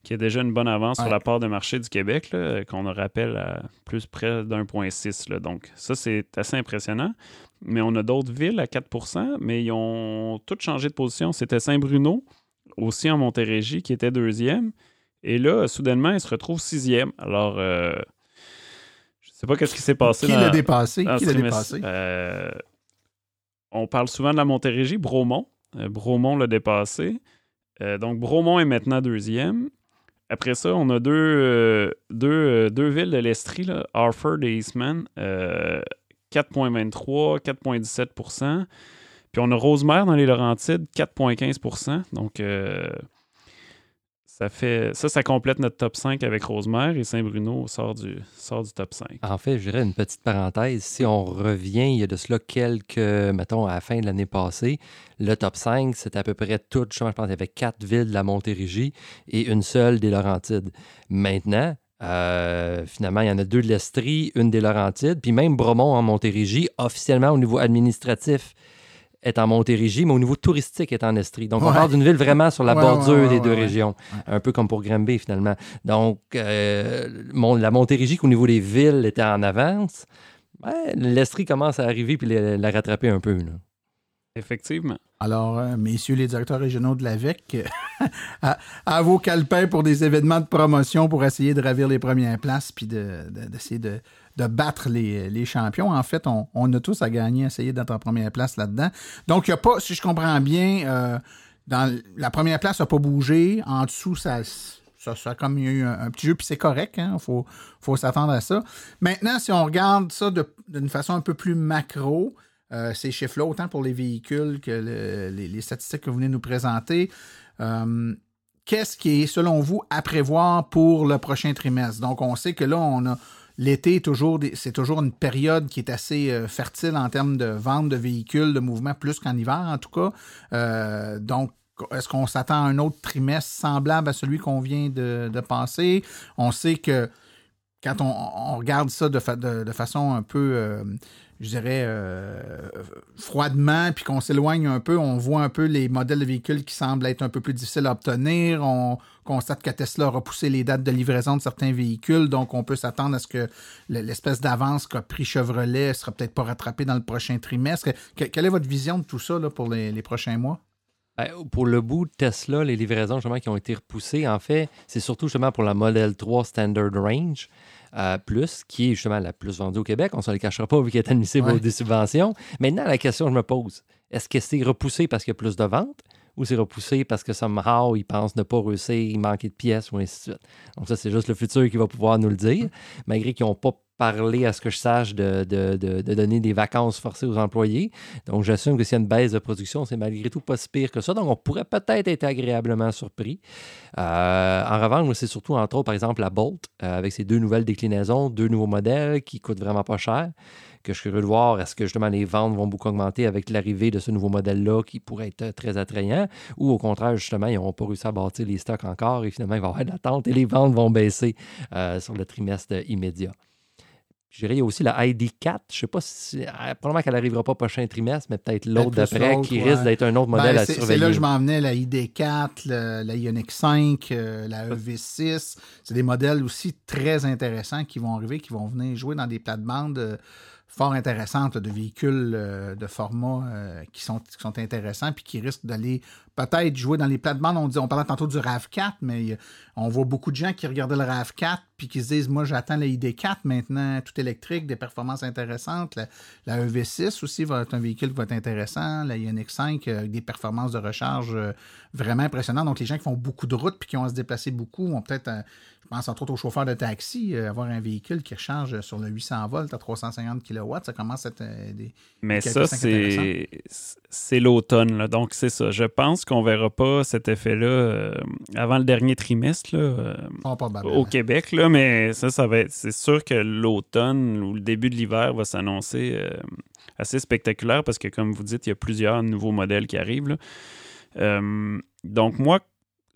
qui est déjà une bonne avance Ouais. sur la part de marché du Québec, qu'on rappelle à plus près d'1,6. là. Donc ça, c'est assez impressionnant. Mais on a d'autres villes à 4% mais ils ont toutes changé de position. C'était Saint-Bruno, aussi en Montérégie, qui était deuxième. Et là, soudainement, il se retrouve sixième. Alors, euh, je ne sais pas qu'est-ce qui s'est passé. Qui l'a dépassé? dans Qui ce l'a dépassé? Euh, on parle souvent de la Montérégie, Bromont. Euh, Bromont l'a dépassé. Euh, donc, Bromont est maintenant deuxième. Après ça, on a deux, euh, deux, euh, deux villes de l'Estrie, Harford et Eastman, euh, 4,23, 4,17% Puis on a Rosemère dans les Laurentides, 4,15% Donc, euh, ça fait ça, ça complète notre top 5 avec Rosemère et Saint-Bruno sort du, top 5. En fait, je dirais une petite parenthèse. Si on revient, il y a de cela quelques, mettons, à la fin de l'année passée, le top 5, c'était à peu près tout. Je pense qu'il y avait quatre villes de la Montérégie et une seule des Laurentides. Maintenant, euh, finalement, il y en a deux de l'Estrie, une des Laurentides, puis même Bromont en Montérégie, officiellement au niveau administratif, est en Montérégie, mais au niveau touristique est en Estrie. Donc, on parle d'une ville vraiment sur la Ouais, bordure ouais, ouais, des ouais, deux ouais. régions. Ouais. Un peu comme pour Granby, finalement. Donc, euh, mon- la Montérégie, qu'au niveau des villes, était en avance. L'Estrie commence à arriver puis la, la rattraper un peu. Là. Effectivement. Alors, euh, messieurs les directeurs régionaux de l'AVEC, à, à vos calepins pour des événements de promotion pour essayer de ravir les premières places puis de- de- d'essayer de, de battre les, les champions. En fait, on, on a tous à gagner, essayer d'être en première place là-dedans. Donc, il n'y a pas, si je comprends bien, euh, dans la première place n'a pas bougé. En dessous, ça, ça, ça comme eu un, petit jeu, puis c'est correct. Il faut, faut s'attendre à ça. Maintenant, si on regarde ça d'une façon un peu plus macro, euh, ces chiffres-là, autant pour les véhicules que le- les, les statistiques que vous venez nous présenter, euh, qu'est-ce qui est, selon vous, à prévoir pour le prochain trimestre? Donc, on sait que là, on a l'été, c'est toujours une période qui est assez euh, fertile en termes de vente de véhicules, de mouvement, plus qu'en hiver, en tout cas. Euh, donc, est-ce qu'on s'attend à un autre trimestre semblable à celui qu'on vient de, passer? On sait que quand on, regarde ça de façon un peu, euh, je dirais, euh, froidement, puis qu'on s'éloigne un peu, on voit un peu les modèles de véhicules qui semblent être un peu plus difficiles à obtenir. On constate que Tesla a repoussé les dates de livraison de certains véhicules, donc on peut s'attendre à ce que le- l'espèce d'avance qu'a pris Chevrolet ne sera peut-être pas rattrapée dans le prochain trimestre. Que- quelle est votre vision de tout ça là, pour les, les prochains mois? Ben, Pour le bout de Tesla, les livraisons justement qui ont été repoussées, en fait, c'est surtout justement pour la Model 3 Standard Range euh, Plus, qui est justement la plus vendue au Québec. On ne se le cachera pas vu qu'elle est admissible Ouais. aux des subventions. Maintenant, la question que je me pose, est-ce que c'est repoussé parce qu'il y a plus de ventes ou c'est repoussé parce que somehow ils pensent ne pas réussir, il manquait de pièces ou ainsi de suite? Donc ça, c'est juste le futur qui va pouvoir nous le dire, malgré qu'ils n'ont pas parlé, à ce que je sache, de, donner des vacances forcées aux employés. Donc j'assume que s'il y a une baisse de production, c'est malgré tout pas si pire que ça. Donc on pourrait peut-être être agréablement surpris. Euh, en revanche, c'est surtout, entre autres, par exemple, la Bolt, euh, avec ses deux nouvelles déclinaisons, deux nouveaux modèles qui coûtent vraiment pas cher que je suis curieux de voir, est-ce que justement les ventes vont beaucoup augmenter avec l'arrivée de ce nouveau modèle-là qui pourrait être très attrayant, ou au contraire, justement, ils n'ont pas réussi à bâtir les stocks encore et finalement, il va y avoir de l'attente et les ventes vont baisser euh, sur le trimestre immédiat. Je dirais, il y a aussi la ID4. Je ne sais pas si. euh, Probablement qu'elle n'arrivera pas prochain trimestre, mais peut-être l'autre d'après qui ouais. risque d'être un autre modèle Ben, à c'est- c'est surveiller. là que je m'en venais, la ID4, le- la Ioniq 5, euh, la EV6. C'est des modèles aussi très intéressants qui vont arriver, qui vont venir jouer dans des plates-bandes euh, fort intéressantes de véhicules euh, de format qui, sont, qui sont intéressants puis qui risquent d'aller peut-être jouer dans les plates-bandes. On, dit, on parlait tantôt du RAV4, mais a- on voit beaucoup de gens qui regardaient le RAV4 puis qui se disent Moi, j'attends la ID4 maintenant, tout électrique, des performances intéressantes. La, la EV6 aussi va être un véhicule qui va être intéressant. La Ioniq 5 euh, avec des performances de recharge euh, vraiment impressionnantes. Donc, les gens qui font beaucoup de routes puis qui ont à se déplacer beaucoup vont peut-être, euh, je pense entre autres aux chauffeurs de taxi, euh, avoir un véhicule qui recharge sur le 800 volts à 350 kW. Ça commence à être euh, des. Mais ça, c'est l'automne. Donc, c'est ça. Je pense qu'on verra pas cet effet-là euh, avant le dernier trimestre là, euh, probables. au Québec. Là, mais ça, ça va être. C'est sûr que l'automne ou le début de l'hiver va s'annoncer euh, assez spectaculaire parce que, comme vous dites, il y a plusieurs nouveaux modèles qui arrivent. là. Donc, moi,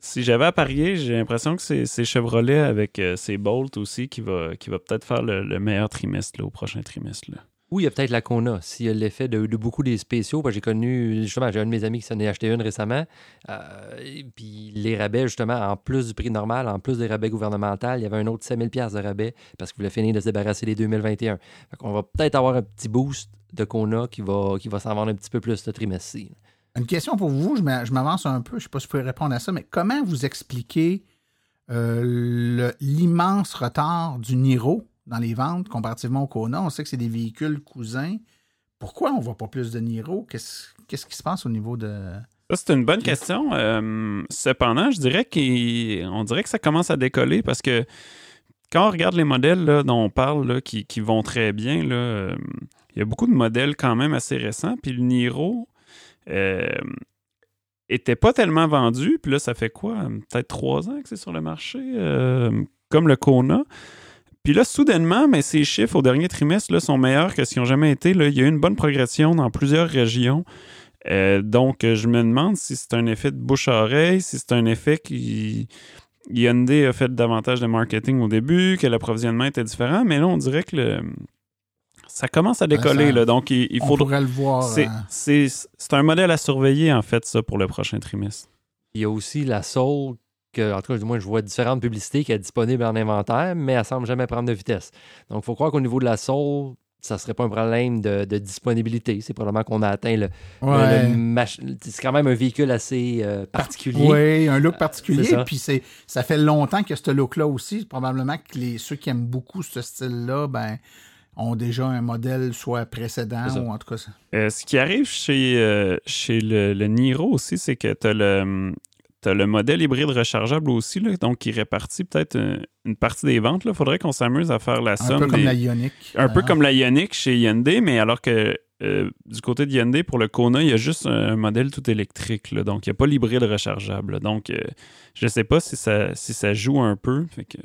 si j'avais à parier, j'ai l'impression que c'est Chevrolet avec ses Bolt aussi qui va, qui va peut-être faire le, le meilleur trimestre là, au prochain trimestre. là. Il y a peut-être la Kona, s'il y a l'effet de, beaucoup des spéciaux. J'ai connu, justement, j'ai un de mes amis qui s'en est acheté une récemment. euh, puis les rabais, justement, en plus du prix normal, en plus des rabais gouvernementaux, il y avait un autre 5000 pièces de rabais parce qu'il voulait finir de se débarrasser des 2021. Fait qu'on va peut-être avoir un petit boost de Kona qui va, qui va s'en vendre un petit peu plus ce trimestre-ci. Une question pour vous, je m'a- je m'avance un peu, je ne sais pas si vous pouvez répondre à ça, mais comment vous expliquez euh, l'immense retard du Niro? Dans les ventes comparativement au Kona? On sait que c'est des véhicules cousins. Pourquoi on ne voit pas plus de Niro? Qu'est-ce qui se passe au niveau de. Ça, c'est une bonne question. Euh, cependant, je dirais qu'on dirait que ça commence à décoller parce que quand on regarde les modèles dont on parle qui, vont très bien, euh, il y a beaucoup de modèles quand même assez récents. Puis le Niro euh, était pas tellement vendu. Puis là, ça fait quoi? Peut-être trois ans que c'est sur le marché, euh, comme le Kona. Puis là, soudainement, mais ces chiffres au dernier trimestre là, sont meilleurs que ce qu'ils ont jamais été. Là. Il y a eu une bonne progression dans plusieurs régions. Euh, donc, je me demande si c'est un effet de bouche à oreille, si c'est un effet qui. Hyundai a fait davantage de marketing au début, que l'approvisionnement était différent, mais là, on dirait que le... ça commence à décoller. ça- là, donc, il, il on faudra. pourrait le voir. C'est euh, c'est- c'est un modèle à surveiller, en fait, ça, pour le prochain trimestre. Il y a aussi la Soul, que, en tout cas, du moins, je vois différentes publicités qui est disponible en inventaire, mais elle semble jamais prendre de vitesse. Donc, il faut croire qu'au niveau de la Soul, ça serait pas un problème de, de disponibilité. C'est probablement qu'on a atteint le, ouais. C'est quand même un véhicule assez euh, particulier. Oui, un look particulier. ça. Puis c'est, ça fait longtemps qu'il y a ce look-là aussi. Probablement que les, ceux qui aiment beaucoup ce style-là, ben, ont déjà un modèle soit précédent ou en tout cas. ça- Euh, ce qui arrive chez, euh, chez le, le Niro aussi, c'est que tu as le, le modèle hybride rechargeable aussi, là, donc qui répartit peut-être euh, une partie des ventes. Il faudrait qu'on s'amuse à faire la Un somme. peu comme des- la Ioniq. un peu comme la Ioniq chez Hyundai, mais alors que euh, du côté de Hyundai, pour le Kona, il y a juste un modèle tout électrique. là, donc, il n'y a pas l'hybride rechargeable. là. Donc, euh, je ne sais pas si ça, si ça joue un peu. Fait que,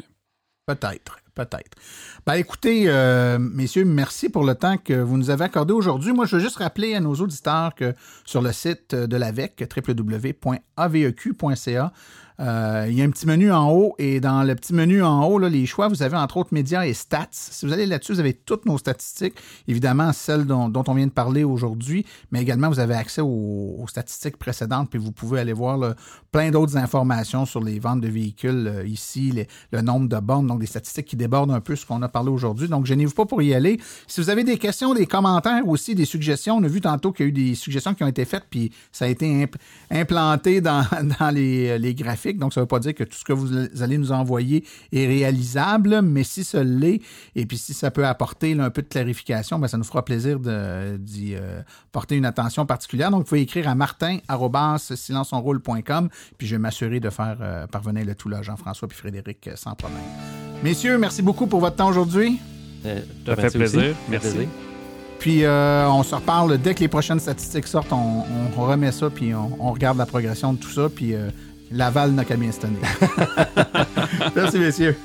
Peut-être, peut-être. Ben écoutez, euh, messieurs, merci pour le temps que vous nous avez accordé aujourd'hui. Moi, je veux juste rappeler à nos auditeurs que sur le site de l'AVEC, www.aveq.ca, euh, il y a un petit menu en haut et dans le petit menu en haut, les choix, vous avez entre autres médias et stats. Si vous allez là-dessus, vous avez toutes nos statistiques, évidemment celles dont, on vient de parler aujourd'hui, mais également vous avez accès aux, statistiques précédentes, puis vous pouvez aller voir plein d'autres informations sur les ventes de véhicules euh, ici, le nombre de bornes, donc des statistiques qui débordent un peu ce qu'on a parlé aujourd'hui. Donc, gênez-vous pas pour y aller. Si vous avez des questions, des commentaires aussi, des suggestions, on a vu tantôt qu'il y a eu des suggestions qui ont été faites, puis ça a été imp- implanté dans, les graphiques. Donc, ça ne veut pas dire que tout ce que vous allez nous envoyer est réalisable, mais si ce l'est, et puis si ça peut apporter là, un peu de clarification, ben, ça nous fera plaisir de- d'y euh, porter une attention particulière. Donc, vous pouvez écrire à martin.silenceonroule.com, puis je vais m'assurer de faire euh, parvenir le tout là, Jean-François puis Frédéric, euh, sans problème. Messieurs, merci beaucoup pour votre temps aujourd'hui. Euh, Ça fait plaisir. aussi. Merci. Puis euh, on se reparle dès que les prochaines statistiques sortent. On, on remet ça, puis on, on regarde la progression de tout ça. Puis euh, Laval n'a qu'à bien se tenir. Merci, messieurs.